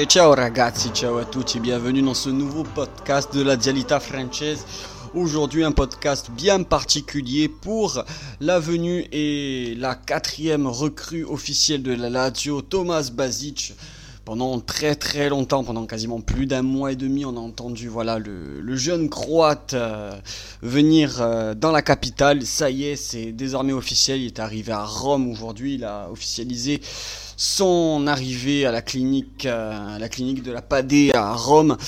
Et ciao ragazzi, ciao à tutti, bienvenue dans ce nouveau podcast de la Dialita Française. Aujourd'hui un podcast bien particulier pour la venue et la quatrième recrue officielle de la Lazio, Thomas Basic. Pendant très très longtemps, pendant quasiment plus d'un mois et demi, on a entendu voilà le, jeune croate euh, venir euh, dans la capitale. Ça y est, c'est désormais officiel. Il est arrivé à Rome aujourd'hui. Il a officialisé son arrivée à la clinique, euh, la clinique de la Padée à Rome.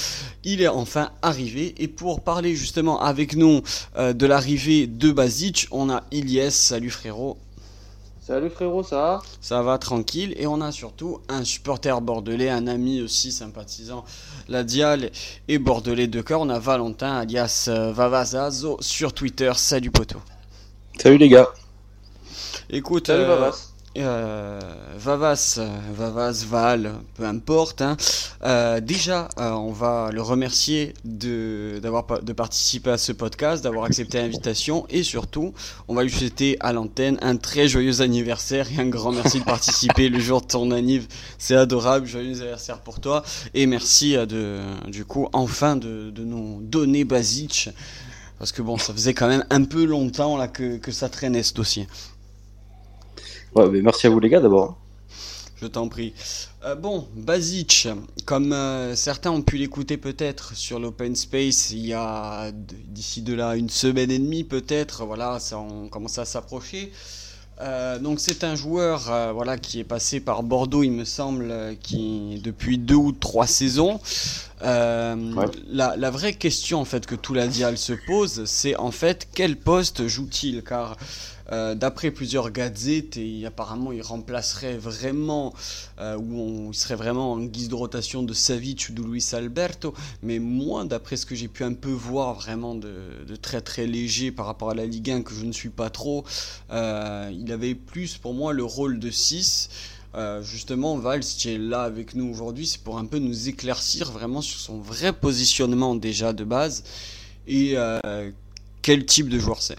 Il est enfin arrivé. Et pour parler justement avec nous de l'arrivée de Basic, on a Ilyes. Salut frérot. Salut frérot, ça va? Ça va tranquille et on a surtout un supporter bordelais, un ami aussi sympathisant, la Dial et bordelais de cœur. On a Valentin alias euh, Vavazazo sur Twitter. Salut poto. Salut les gars. Écoute, Salut, euh, euh, Vavas, Vavas, Val, peu importe. Hein. Euh, déjà, euh, on va le remercier de, d'avoir, de participer à ce podcast, d'avoir accepté l'invitation et surtout, on va lui souhaiter à l'antenne un très joyeux anniversaire et un grand merci de participer le jour de ton anniv. C'est adorable, joyeux anniversaire pour toi et merci de, du coup, enfin de, de nous donner Basic. Parce que bon, ça faisait quand même un peu longtemps là que, que ça traînait ce dossier. Ouais, mais merci à vous les gars d'abord. Je t'en prie. Euh, bon, Basic, comme euh, certains ont pu l'écouter peut-être sur l'open space il y a d'ici de là une semaine et demie peut-être, voilà, ça on commence à s'approcher. Euh, donc c'est un joueur voilà qui est passé par Bordeaux il me semble qui depuis deux ou trois saisons. La, la, vraie question en fait que tout la dial se pose c'est en fait quel poste joue-t-il? Car euh, d'après plusieurs gazettes, et apparemment il remplacerait vraiment, euh, ou on, il serait vraiment en guise de rotation de Savic ou de Luis Alberto, mais moi, d'après ce que j'ai pu un peu voir vraiment de, très très léger par rapport à la Ligue 1, que je ne suis pas trop, euh, il avait plus pour moi le rôle de 6. Justement, Val, si tu es là avec nous aujourd'hui, c'est pour un peu nous éclaircir vraiment sur son vrai positionnement déjà de base et quel type de joueur c'est.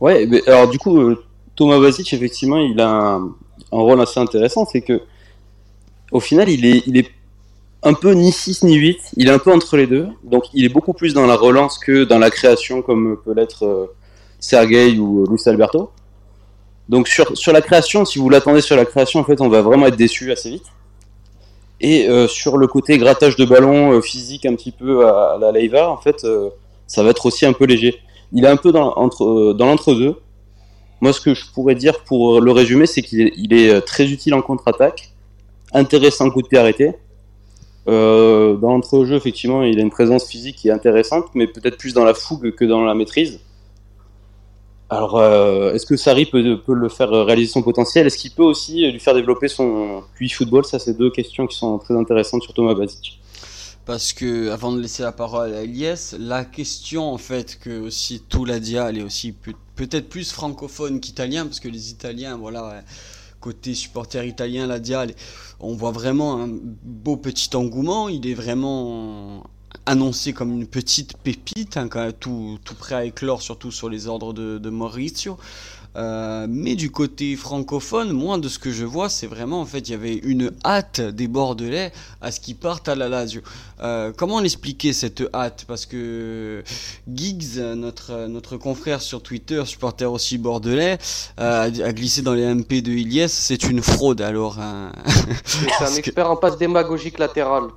Ouais, mais alors du coup, euh, Thomas Basic, effectivement, il a un, rôle assez intéressant, c'est que au final, il est, il est un peu ni 6 ni 8, il est un peu entre les deux, donc il est beaucoup plus dans la relance que dans la création, comme peut l'être euh, Sergei ou Luis Alberto. Donc sur, sur la création, si vous l'attendez sur la création, en fait, on va vraiment être déçu assez vite. Et euh, sur le côté grattage de ballon physique un petit peu à, la Leiva, en fait, ça va être aussi un peu léger il est un peu dans, entre, euh, dans l'entre-deux. Moi, ce que je pourrais dire pour le résumer, c'est qu'il est, est euh, très utile en contre-attaque, intéressant coup de pied arrêté. Euh, dans l'entre-jeu, effectivement, il a une présence physique qui est intéressante, mais peut-être plus dans la fougue que dans la maîtrise. Alors, euh, est-ce que Sarri peut, le faire réaliser son potentiel? Est-ce qu'il peut aussi lui faire développer son QI football? Ça, c'est deux questions qui sont très intéressantes sur Thomas Basic. Parce que avant de laisser la parole à Elias, la question en fait que aussi tout la elle est aussi peut-être plus francophone qu'italien parce que les Italiens voilà côté supporter italien la Dial on voit vraiment un beau petit engouement, il est vraiment annoncé comme une petite pépite, hein, tout, tout prêt à éclore surtout sur les ordres de, de Maurizio. Euh, mais du côté francophone, moi de ce que je vois, c'est vraiment en fait il y avait une hâte des Bordelais à ce qu'ils partent à la Lazio. Euh, comment l'expliquer cette hâte? Parce que Giggs, notre notre confrère sur Twitter, supporter aussi bordelais, euh, a, glissé dans les MP de Iliès, c'est une fraude alors. Hein. c'est un expert en passe démagogique latérale.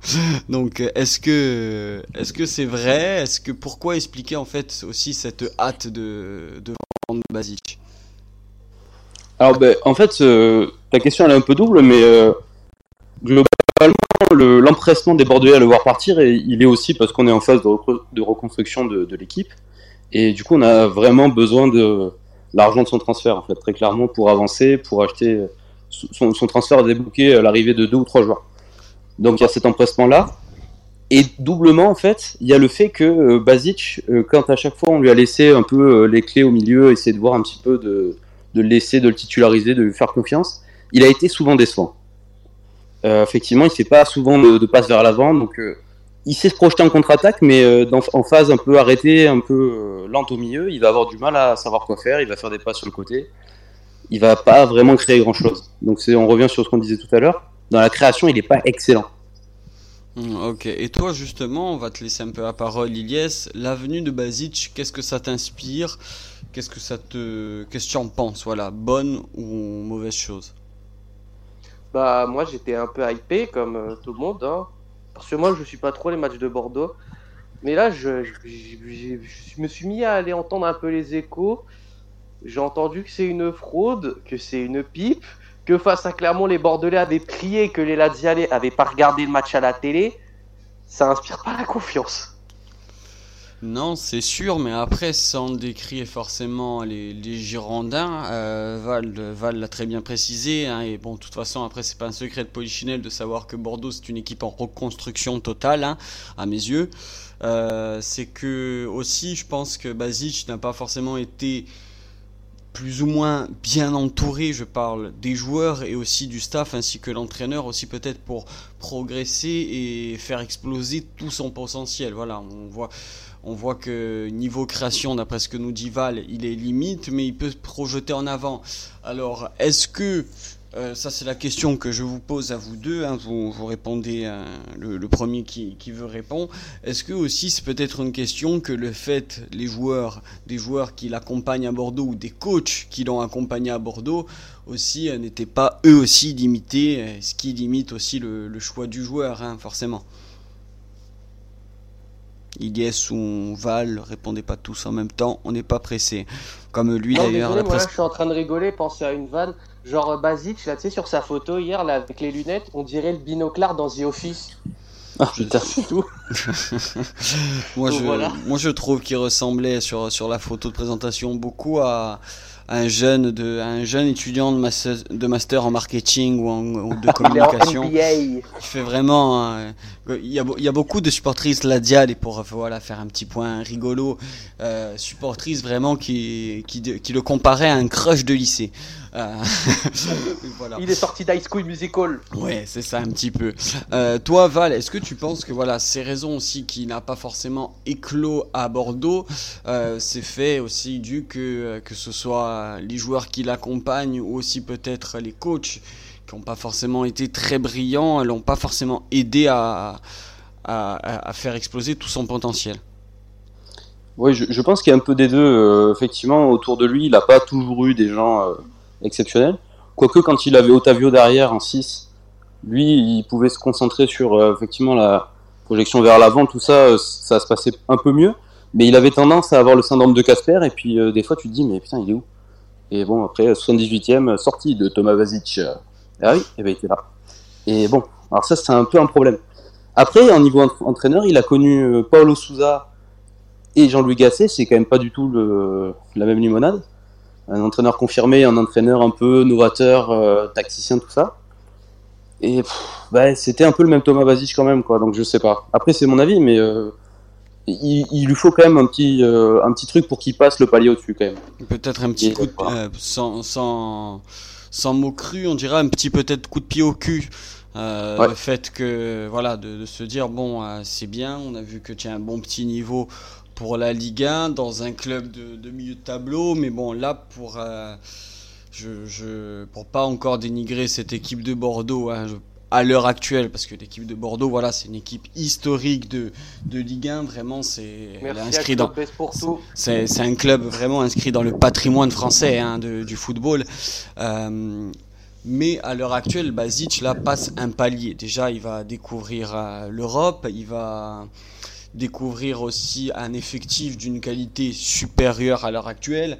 Donc est-ce que est-ce que c'est vrai? Est-ce que pourquoi expliquer en fait aussi cette hâte de de Basic? Alors, ben, en fait, euh, ta question elle est un peu double, mais euh, globalement, l'empressement des Bordelais à le voir partir, il est aussi parce qu'on est en phase de, reconstruction de, l'équipe, et du coup, on a vraiment besoin de l'argent de son transfert, en fait, très clairement, pour avancer, pour acheter. Son, transfert a débloqué à l'arrivée de deux ou trois joueurs. Donc, il y a cet empressement-là. Et doublement, en fait, il y a le fait que euh, Basic, quand à chaque fois on lui a laissé un peu les clés au milieu, essayer de voir un petit peu de, de le laisser, de le titulariser, de lui faire confiance. Il a été souvent décevant. Euh, effectivement, il ne fait pas souvent de, de passe vers l'avant, donc euh, il sait se projeter en contre-attaque, mais euh, en phase un peu arrêtée, un peu lente au milieu, il va avoir du mal à savoir quoi faire, il va faire des passes sur le côté, il va pas vraiment créer grand-chose. Donc on revient sur ce qu'on disait tout à l'heure. dans la création, il n'est pas excellent. Hmm, ok, et toi justement, on va te laisser un peu la parole, Ilyes. L'avenue de Basic, qu'est-ce que ça t'inspire? Qu'est-ce que ça te, qu'est-ce que tu en penses? Voilà, bonne ou mauvaise chose? Bah moi j'étais un peu hypé comme euh, tout le monde, hein. parce que moi je suis pas trop les matchs de Bordeaux. Mais là je me suis mis à aller entendre un peu les échos. J'ai entendu que c'est une fraude, que c'est une pipe, que face à Clermont les Bordelais avaient prié que les Lazialais avaient pas regardé le match à la télé. Ça inspire pas la confiance. Non, c'est sûr, mais après, sans décrire forcément les, Girondins, euh, Val, Val l'a très bien précisé, hein, et bon, de toute façon, après, c'est pas un secret de Polichinelle de savoir que Bordeaux, c'est une équipe en reconstruction totale, hein, à mes yeux. Euh, c'est que, aussi, je pense que Basic n'a pas forcément été plus ou moins bien entouré, je parle des joueurs et aussi du staff ainsi que l'entraîneur aussi peut-être pour progresser et faire exploser tout son potentiel. Voilà, on voit on voit que niveau création, d'après ce que nous dit Val, il est limite, mais il peut se projeter en avant. Alors, est-ce que, euh, ça c'est la question que je vous pose à vous deux, hein, vous, vous répondez, euh, le, le premier qui, qui veut répondre, est-ce que aussi c'est peut-être une question que le fait, les joueurs, des joueurs qui l'accompagnent à Bordeaux ou des coachs qui l'ont accompagné à Bordeaux, aussi euh, n'étaient pas eux aussi limités, ce qui limite aussi le, le choix du joueur, hein, forcément. Ilyes ou Val, répondez pas tous en même temps, on n'est pas pressé. Comme lui d'ailleurs, désolé, la moi là, presse- je suis en train de rigoler, penser à une vanne. Genre euh, Basic, là, tu sais, sur sa photo hier, là, avec les lunettes, on dirait le binoclard dans The Office. Ah, putain. C'est tout. moi, Donc je, voilà. moi je trouve qu'il ressemblait sur, sur la photo de présentation beaucoup à, à un jeune de à un jeune étudiant de master, de master en marketing ou, en, ou de communication. Il fait vraiment. euh, il, y a, il y a beaucoup de supportrices Ladial et pour voilà, faire un petit point rigolo, euh, supportrices vraiment qui, qui, qui le comparaient à un crush de lycée. Euh, voilà. Il est sorti d'High School Musical. Ouais, c'est ça un petit peu. Euh, toi, Val, est-ce que tu penses que voilà, ces raisons aussi qui n'a pas forcément éclos à Bordeaux, euh, c'est fait aussi dû que que ce soit les joueurs qui l'accompagnent ou aussi peut-être les coachs qui n'ont pas forcément été très brillants, l'ont pas forcément aidé à, à, à- à faire exploser tout son potentiel? Oui, je, je pense qu'il y a un peu des deux. euh, effectivement, autour de lui, il n'a pas toujours eu des gens euh, exceptionnels. Quoique, quand il avait Otavio derrière en 6, lui, il pouvait se concentrer sur euh, effectivement la projection vers l'avant, tout ça, euh, ça se passait un peu mieux. Mais il avait tendance à avoir le syndrome de Casper, et puis euh, des fois, tu te dis, mais putain, il est où? Et bon, après, 78e, sortie de Thomas Vasic. Ah oui, et ben, il était là. Et bon, alors ça, c'est un peu un problème. Après, en niveau entra- entraîneur, il a connu Paulo Souza et Jean-Louis Gasset, c'est quand même pas du tout la même limonade. Un entraîneur confirmé, un entraîneur un peu novateur, euh, tacticien, tout ça. Et pff, bah, c'était un peu le même Thomas Basic quand même, quoi. Donc je sais pas. Après c'est mon avis, mais euh, il, il lui faut quand même un petit, euh, un petit truc pour qu'il passe le palier au-dessus quand même. Peut-être un petit Et coup de, voilà. euh, sans, sans, sans mots crus, on dirait un petit peut-être coup de pied au cul. Euh, Ouais. Le fait que, voilà, de, de se dire, bon, euh, c'est bien, on a vu que tu as un bon petit niveau pour la Ligue 1 dans un club de, de milieu de tableau, mais bon, là, pour, euh, je, je, pour pas encore dénigrer cette équipe de Bordeaux, hein, je- à l'heure actuelle, parce que l'équipe de Bordeaux, voilà, c'est une équipe historique de, de Ligue 1, vraiment, c'est inscrite dans, c'est c'est un club vraiment inscrit dans le patrimoine français hein, de- du football. Euh, mais à l'heure actuelle, Basic là passe un palier. Déjà, il va découvrir euh, l'Europe, il va découvrir aussi un effectif d'une qualité supérieure à l'heure actuelle.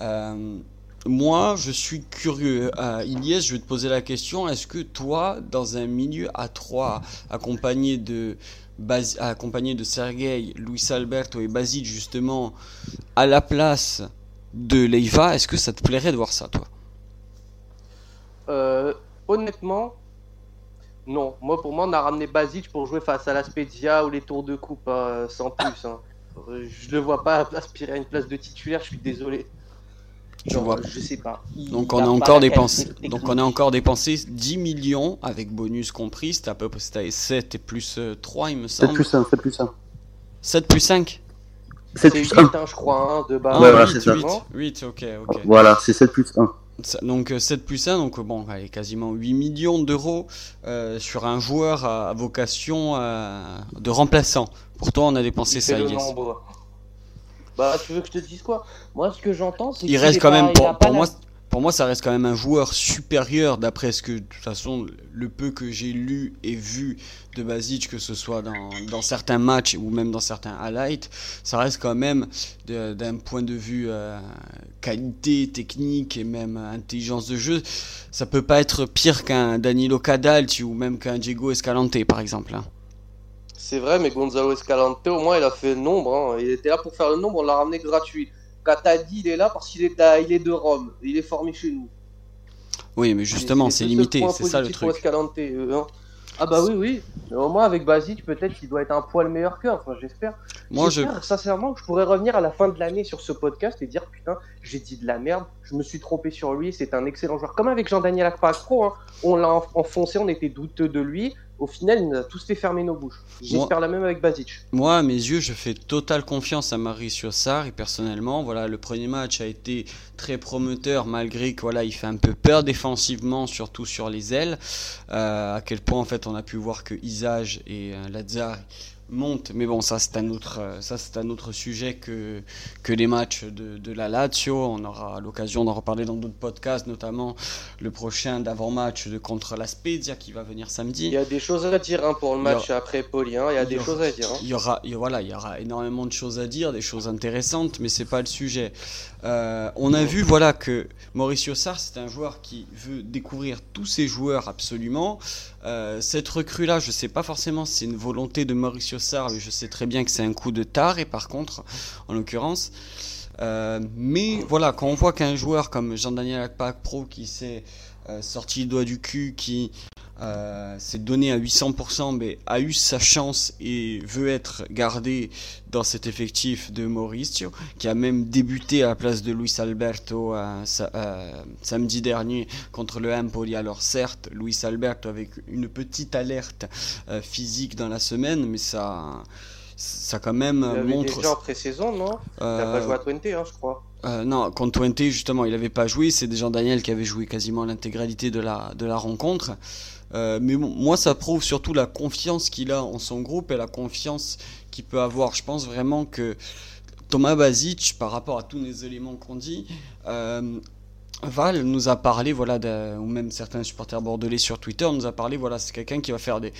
Euh, moi, je suis curieux. Euh, je vais te poser la question. Est-ce que toi, dans un milieu à 3, accompagné de, Bas- accompagné de Sergei, Luis Alberto et Basic, justement, à la place de Leiva, est-ce que ça te plairait de voir ça, toi? Euh, honnêtement, non. Moi, pour moi, on a ramené Basic pour jouer face à la Spezia ou les tours de coupe, hein, sans plus. hein. Euh, Je le vois pas aspirer à une place de titulaire, je suis désolé. Genre, vois. Je sais pas. Il Donc on a encore dépensé, donc on a encore dépensé 10 millions avec bonus compris. C'était à peu près c'était 7 et plus euh, 3, il me 7 semble. plus 1, 7 plus 1. 7 plus 5 7 C'est plus 8, 1. hein, je crois, hein, de base. Ah, Ouais, voilà, 8, c'est ça. 8, 8, ok, ok. Voilà, c'est 7 plus 1. Donc 7 plus 1, donc bon, allez, quasiment 8 millions d'euros sur un joueur à, vocation de remplaçant. Pourtant, on a dépensé ça. Le Bah, tu veux que je te dise quoi? Moi, ce que j'entends, c'est qu'il reste quand même, pour, pour moi, pour moi, ça reste quand même un joueur supérieur d'après ce que, de toute façon, le peu que j'ai lu et vu de Basic, que ce soit dans, certains matchs ou même dans certains highlights, ça reste quand même d'un point de vue euh, qualité, technique et même intelligence de jeu, ça peut pas être pire qu'un Danilo Cadalti ou même qu'un Diego Escalante, par exemple. Hein. C'est vrai, mais Gonzalo Escalante, au moins, il a fait le nombre. Hein. Il était là pour faire le nombre, on l'a ramené gratuit. Katadi, il est là parce qu'il est, il est de Rome. Il est formé chez nous. Oui, mais justement, c'est limité, c'est ça le truc. Euh, hein. Ah bah oui, oui. au moins avec Basic, peut-être qu'il doit être un poil meilleur que. Enfin, j'espère. Moi, je. Sincèrement, je pourrais revenir à la fin de l'année sur ce podcast et dire putain, j'ai dit de la merde. Je me suis trompé sur lui. C'est un excellent joueur. Comme avec Jean-Daniel Akpakro, hein. on l'a enfoncé, on était douteux de lui au final, il nous a tous fait fermer nos bouches. J'espère la même avec Basic. Moi, à mes yeux, je fais totale confiance à Mauricio Sarr et personnellement, voilà, le premier match a été très prometteur malgré que voilà, il fait un peu peur défensivement, surtout sur les ailes. Euh, à quel point en fait on a pu voir que Isage et euh, Lazare monte. Mais bon, ça c'est un autre, euh, ça c'est un autre sujet que que les matchs de, de la Lazio. On aura l'occasion d'en reparler dans d'autres podcasts, notamment le prochain d'avant-match de contre la Spezia qui va venir samedi. Il y a des choses à dire hein, pour le match après. Hein. Il y a des choses à dire. Hein. Il y aura, voilà, il y aura énormément de choses à dire, des choses intéressantes, mais c'est pas le sujet. Euh, on a vu voilà que Mauricio Sarr c'est un joueur qui veut découvrir tous ses joueurs absolument. Euh, cette recrue là, je sais pas forcément si c'est une volonté de Mauricio mais je sais très bien que c'est un coup de tard et par contre, en l'occurrence. Euh, mais voilà, quand on voit qu'un joueur comme Jean-Daniel Akpak Pro qui s'est sorti le doigt du cul, qui euh, s'est donné à 800%, mais a eu sa chance et veut être gardé dans cet effectif de Mauricio, qui a même débuté à la place de Luis Alberto euh, euh, samedi dernier contre le Empoli. Alors certes, Luis Alberto avec une petite alerte physique dans la semaine, mais ça ça quand même il montre. Déjà en pré-saison, non? Il n'a pas joué à Twente, hein, je crois. non, contre Twente, justement, il n'avait pas joué. C'est déjà Daniel qui avait joué quasiment l'intégralité de la, de la rencontre. Euh, mais moi, ça prouve surtout la confiance qu'il a en son groupe et la confiance qu'il peut avoir. Je pense vraiment que Thomas Basic, par rapport à tous les éléments qu'on dit, euh, Val nous a parlé, voilà, ou même certains supporters bordelais sur Twitter nous a parlé, voilà, c'est quelqu'un qui va faire des,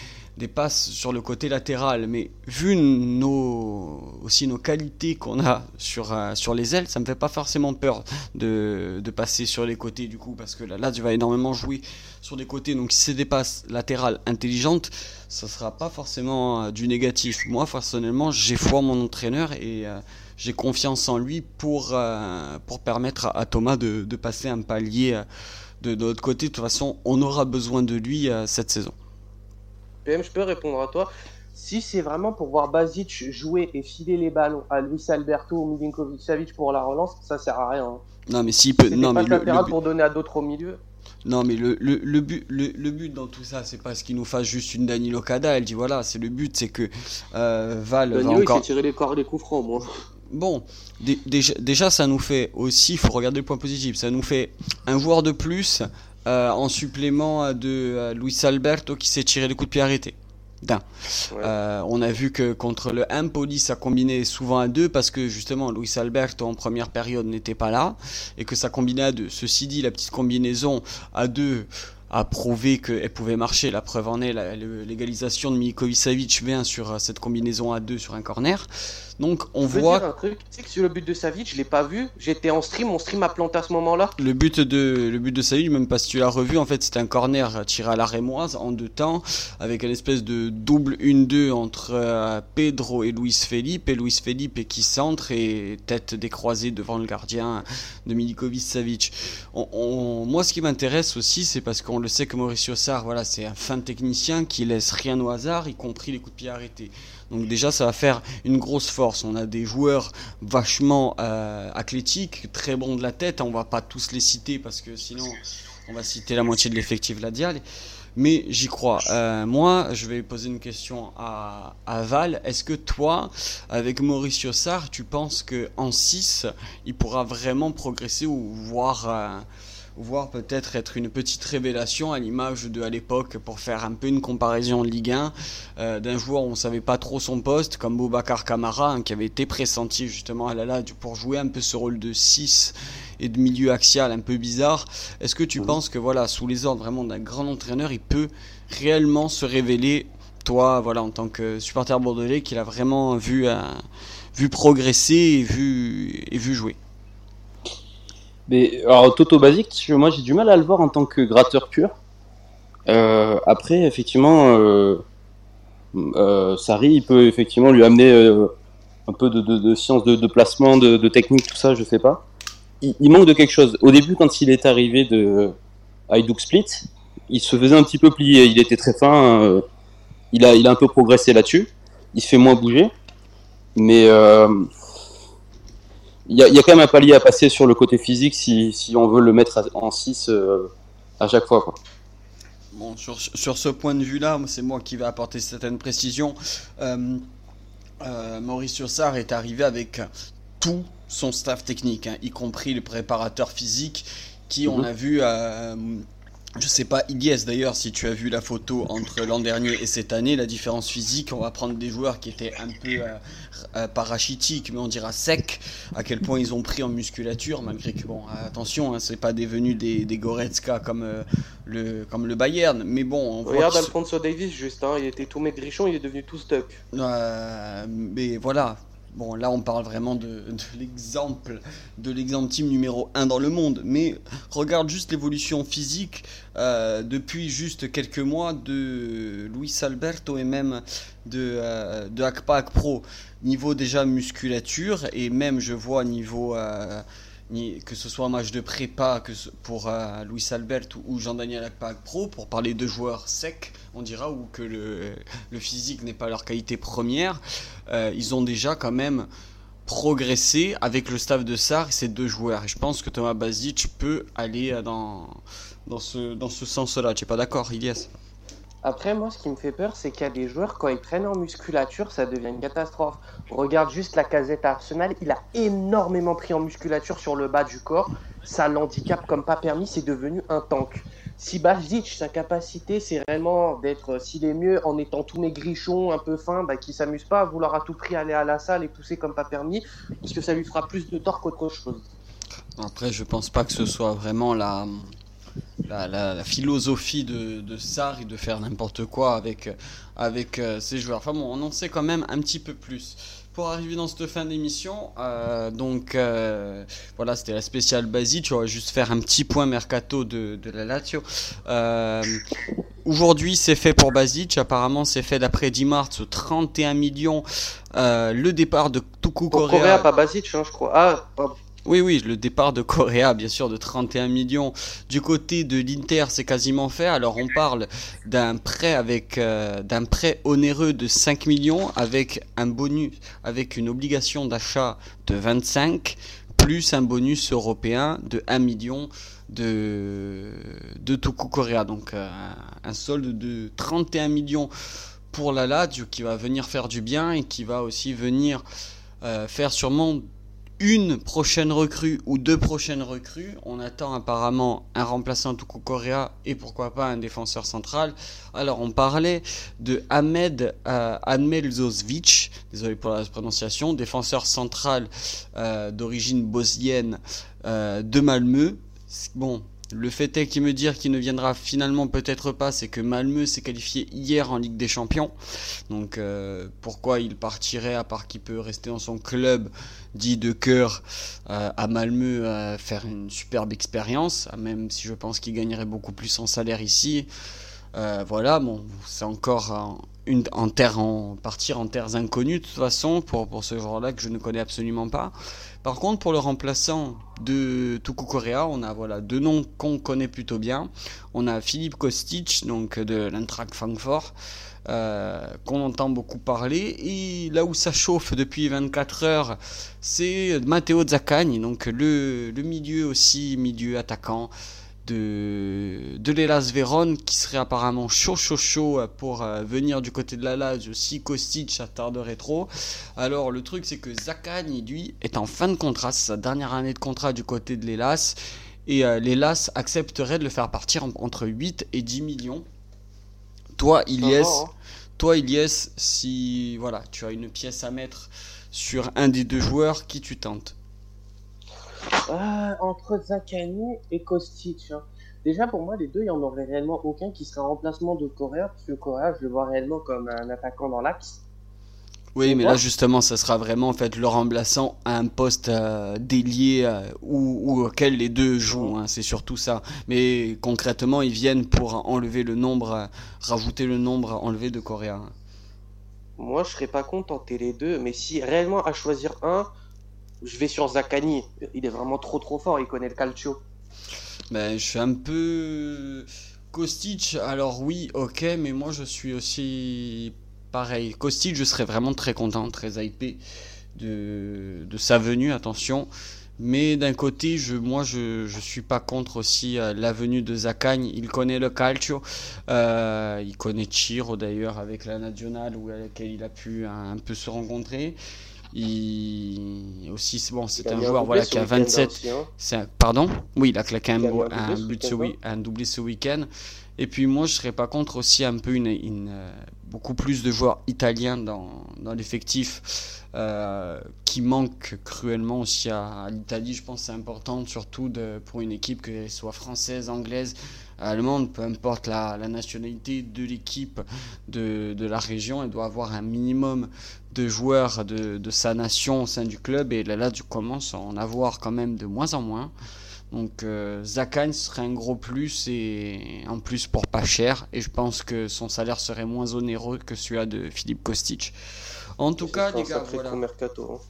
passes sur le côté latéral. Mais vu nos, aussi nos qualités qu'on a sur, euh, sur les ailes, ça me fait pas forcément peur de, de passer sur les côtés du coup, parce que là, là tu vas énormément jouer sur des côtés. Donc si c'est des passes latérales intelligentes, ça sera pas forcément euh, du négatif. Moi, personnellement, j'ai foi en mon entraîneur et euh, j'ai confiance en lui pour, euh, pour permettre à, Thomas de, de, passer un palier euh, de, de l'autre côté. De toute façon, on aura besoin de lui euh, cette saison. PM, je peux répondre à toi. Si c'est vraiment pour voir Basic jouer et filer les ballons à Luis Alberto ou Milinkovic Savic pour la relance, ça sert à rien. Hein. Non, mais s'il peut. Non, pas mais le, pour donner à d'autres au milieu. Non, mais le, le, le, but, le, but dans tout ça, c'est pas ce qu'il nous fasse juste une Danilo Cada. Elle dit voilà, c'est le but, c'est que Val. Danilo, va encore... il s'est tiré les, corps, les coups francs, moi. Bon, déjà, ça nous fait aussi, il faut regarder le point positif, ça nous fait un joueur de plus euh, en supplément de Luis Alberto qui s'est tiré le coup de pied arrêté. D'un. Euh, on a vu que contre le Empoli, ça combinait souvent à deux parce que justement Luis Alberto en première période n'était pas là et que ça combinait à deux. Ceci dit, la petite combinaison à deux a prouvé qu'elle pouvait marcher. La preuve en est, l'égalisation de Milikovic Savic vient sur cette combinaison à deux sur un corner. Donc on voit. Dire un truc, tu sais que sur le but de Savic, je l'ai pas vu. J'étais en stream, mon stream a planté à ce moment-là. Le but de le but de Savic, même pas si tu l'as revu, en fait c'était un corner tiré à la rémoise en deux temps, avec une espèce de double 1-2 entre euh, Pedro et Luis Felipe, et Luis Felipe qui centre et tête décroisée devant le gardien de Milikovic Savic. moi ce qui m'intéresse aussi, c'est parce qu'on le sait que Mauricio Sarr, voilà, c'est un fin technicien qui laisse rien au hasard, y compris les coups de pied arrêtés. Donc déjà, ça va faire une grosse force. On a des joueurs vachement euh, athlétiques, très bons de la tête. On va pas tous les citer parce que sinon, on va citer la moitié de l'effectif Ladial. Mais j'y crois. Euh, moi, je vais poser une question à, Val. Est-ce que toi, avec Mauricio Sarr, tu penses que en 6, il pourra vraiment progresser ou voir, euh, voire peut-être être une petite révélation à l'image de à l'époque pour faire un peu une comparaison en Ligue 1 euh, d'un joueur où on savait pas trop son poste comme Boubacar Camara hein, qui avait été pressenti justement à la pour jouer un peu ce rôle de 6 et de milieu axial un peu bizarre. Est-ce que tu mhm. penses que voilà sous les ordres vraiment d'un grand entraîneur il peut réellement se révéler toi voilà en tant que supporter bordelais qu'il a vraiment vu euh, vu progresser et vu et vu jouer? Mais alors Toto Basic, moi j'ai du mal à le voir en tant que gratteur pur. Euh, après, effectivement, euh, euh, Sari, il peut effectivement lui amener euh, un peu de, de, de science de, placement, de, technique, tout ça, je sais pas. Il, manque de quelque chose. Au début, quand il est arrivé de Hajduk Split, il se faisait un petit peu plier. Il était très fin. Il a, il a un peu progressé là-dessus. Il se fait moins bouger, mais il y, a, quand même un palier à passer sur le côté physique si, si on veut le mettre en 6 euh, à chaque fois. Quoi. Bon, sur, sur, ce point de vue-là, c'est moi qui vais apporter certaines précisions. Euh, euh, Maurice Yossard est arrivé avec tout son staff technique, hein, y compris le préparateur physique, qui, on mhm. a vu, euh, je sais pas, Ilyes d'ailleurs, si tu as vu la photo entre l'an dernier et cette année, la différence physique, on va prendre des joueurs qui étaient un peu euh, euh, parachitiques, mais on dira secs, à quel point ils ont pris en musculature, malgré que, bon, attention, hein, c'est pas devenu des, des Goretzka comme, euh, le, comme le Bayern, mais bon. On Regarde Alfonso Davis, juste, hein, il était tout maigrichon, il est devenu tout stuck. mais voilà, Bon, là, on parle vraiment de, l'exemple, de l'exemple team numéro 1 dans le monde. Mais regarde juste l'évolution physique euh, depuis juste quelques mois de Luis Alberto et même de, euh, de Pro. Niveau déjà musculature et même, je vois, niveau euh, que ce soit un match de prépa que pour euh, Luis Albert ou, Jean-Daniel Akpag Pro, pour parler de joueurs secs, on dira, ou que le, physique n'est pas leur qualité première, euh, ils ont déjà quand même progressé avec le staff de Sar et ces deux joueurs. Et je pense que Thomas Basic peut aller dans, dans ce, dans ce sens-là. Tu n'es pas d'accord, Ilias? Après, moi, ce qui me fait peur, c'est qu'il y a des joueurs, quand ils prennent en musculature, ça devient une catastrophe. regarde juste la casette Arsenal, il a énormément pris en musculature sur le bas du corps. Ça l'handicap comme pas permis, c'est devenu un tank. Si Basic, sa capacité, c'est réellement d'être, s'il est mieux en étant tout maigrichon, un peu fin, bah, qu'il s'amuse pas à vouloir à tout prix aller à la salle et pousser comme pas permis, parce que ça lui fera plus de tort qu'autre chose. Après, je pense pas que ce soit vraiment la, la, philosophie de, de Sarri de faire n'importe quoi avec, avec euh, ses joueurs. Enfin bon, on en sait quand même un petit peu plus. Pour arriver dans cette fin d'émission, euh, donc euh, voilà, c'était la spéciale Basique. On va juste faire un petit point mercato de, de la Lazio. Aujourd'hui, c'est fait pour Basic. Apparemment, c'est fait d'après 10 mars, 31 millions. le départ de Tuku Correa. Correa, pas Basic, je crois. Ah, pardon. Oui, oui, le départ de Correa, bien sûr, de 31 millions. Du côté de l'Inter, c'est quasiment fait. Alors, on parle d'un prêt avec euh, d'un prêt onéreux de 5 millions avec un bonus, avec une obligation d'achat de 25 plus un bonus européen de 1 million de de Toku Correa. Donc, euh, un solde de 31 millions pour la Lazio qui va venir faire du bien et qui va aussi venir euh, faire sûrement une prochaine recrue ou deux prochaines recrues. On attend apparemment un remplaçant Tuku Korea et pourquoi pas un défenseur central. Alors on parlait de Ahmed euh, désolé pour la prononciation, défenseur central euh, d'origine bosnienne euh, de Malmö. Bon, le fait est qu'il me dire qu'il ne viendra finalement peut-être pas, c'est que Malmö s'est qualifié hier en Ligue des Champions. Donc euh, pourquoi il partirait à part qu'il peut rester dans son club dit de cœur euh, à Malmö à faire une superbe expérience, même si je pense qu'il gagnerait beaucoup plus en salaire ici. Euh, voilà, bon, c'est encore en, une, en terre, en partir en terres inconnues de toute façon pour, pour ce genre-là que je ne connais absolument pas. Par contre, pour le remplaçant de Tuku Korea, on a voilà deux noms qu'on connaît plutôt bien. On a Philippe Kostic, donc de l'Eintracht Francfort, euh, qu'on entend beaucoup parler. Et là où ça chauffe depuis 24 heures, c'est Matteo Zaccagni, donc le, le milieu aussi, milieu attaquant de, de l'Elas Vérone qui serait apparemment chaud chaud chaud pour euh, venir du côté de la Lazio si Kostic attarderait trop. Alors le truc c'est que Zakani lui est en fin de contrat, c'est sa dernière année de contrat du côté de l'Elas et euh, les LAS accepteraient de le faire partir en- entre 8 et 10 millions. Toi, Ilyes, va, hein. toi, Ilyes, si voilà, tu as une pièce à mettre sur un des deux joueurs, qui tu tentes? Ah, entre Zakani et Kostic. hein. Déjà, pour moi, les deux, il n'y en aurait réellement aucun qui serait un remplacement de Correa, parce que Correa, je le vois réellement comme un attaquant dans l'axe. Oui, Et mais là justement, ça sera vraiment en fait le remplaçant à un poste euh, délié euh, ou, ou auquel les deux jouent. hein, c'est surtout ça. Mais concrètement, ils viennent pour enlever le nombre, euh, rajouter le nombre enlevé de Coréa. Moi, je serais pas content les deux, mais si réellement à choisir un, je vais sur Zakani. Il est vraiment trop trop fort, il connaît le calcio. Ben, je suis un peu Kostic. Alors oui, ok, mais moi je suis aussi pareil. Kostic, je serais vraiment très content, très hypé de, sa venue. Attention. Mais d'un côté, je, moi, je, je suis pas contre aussi euh, la venue de Zacagne. Il connaît le calcio. Euh, il connaît Chiro d'ailleurs avec la nationale où, avec laquelle il a pu un peu se rencontrer. Il aussi, c'est bon, c'est un joueur voilà, qui a week-end, 27, aussi, hein. un- Pardon? Oui, il a claqué un, a un un doublé ce but ce week-end, week- un doublé ce week-end. Et puis moi, je serais pas contre aussi un peu une, une, euh, beaucoup plus de joueurs italiens dans, dans l'effectif euh, qui manque cruellement aussi à, à l'Italie. Je pense que c'est important, surtout de, pour une équipe qu'elle soit française, anglaise, allemande, peu importe la, la nationalité de l'équipe de, de la région, elle doit avoir un minimum de joueurs de, de sa nation au sein du club. Et là, là, tu commences à en avoir quand même de moins en moins. Donc euh, Zakan serait un gros plus et en plus pour pas cher. Et je pense que son salaire serait moins onéreux que celui de Philippe Kostic. En tout cas, les gars, voilà. mercato. hein.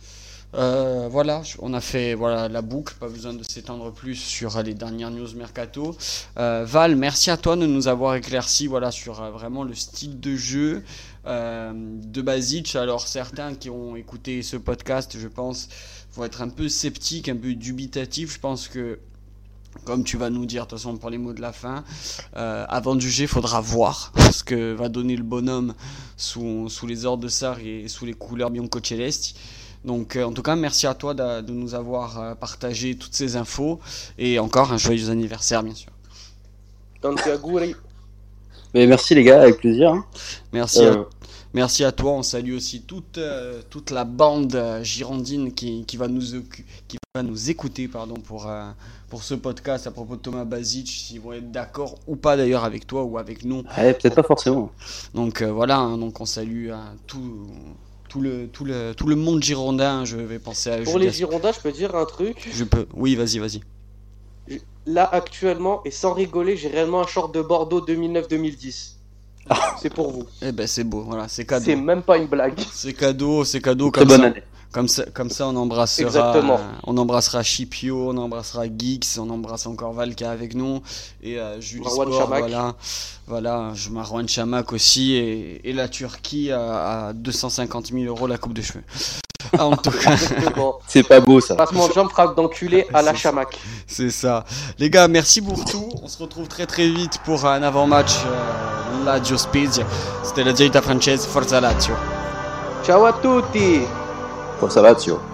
Euh, voilà, on a fait voilà la boucle, pas besoin de s'étendre plus sur euh, les dernières news mercato. Euh, Val, merci à toi de nous avoir éclairci voilà sur vraiment le style de jeu de Basic. Alors certains qui ont écouté ce podcast, je pense, vont être un peu sceptiques, un peu dubitatifs. Je pense que comme tu vas nous dire, de toute façon, pour les mots de la fin, avant de juger, faudra voir ce que va donner le bonhomme sous, sous les ordres de Sarri et sous les couleurs Biancocelesti. Donc, euh, en tout cas, merci à toi de, de nous avoir euh, partagé toutes ces infos et encore un joyeux anniversaire, bien sûr. Mais merci les gars, avec plaisir. hein. Merci, à, Euh, merci à toi. On salue aussi toute, euh, toute la bande euh, girondine qui, qui va nous, qui va nous écouter pardon, pour, euh, pour ce podcast à propos de Thomas Basic, s'ils vont être d'accord ou pas d'ailleurs avec toi ou avec nous. ouais, peut-être pas forcément. Donc euh, voilà, hein, donc on salue euh, tout, tout, le, tout, le, tout le monde girondin. Je vais penser à Pour les Girondins, je peux dire un truc. Je peux. Oui, vas-y, vas-y. Là, actuellement, et sans rigoler, j'ai réellement un short de Bordeaux 2009-2010. C'est pour vous. Eh ben c'est beau, voilà, c'est C'est cadeau. même pas une blague. C'est cadeau, c'est cadeau. Comme bonne ça, année. Comme ça, comme ça, on embrassera. Exactement. euh, on embrassera Chipio, on embrassera Geeks, on embrasse encore Val qui est avec nous et euh, Julie Marwan Sport, Chamak. voilà, voilà, je Marwan Chamak aussi et, et la Turquie à, à 250 000 euros la coupe de cheveux. Ah, en tout cas. Exactement. C'est pas beau ça. Passement de jambe, frappe d'enculé à la chamac. C'est ça. Les gars, merci pour tout. On se retrouve très très vite pour un avant-match euh, Lazio Spezia. C'était la Dieta Francese, Forza Lazio. Ciao à tutti! Lazio.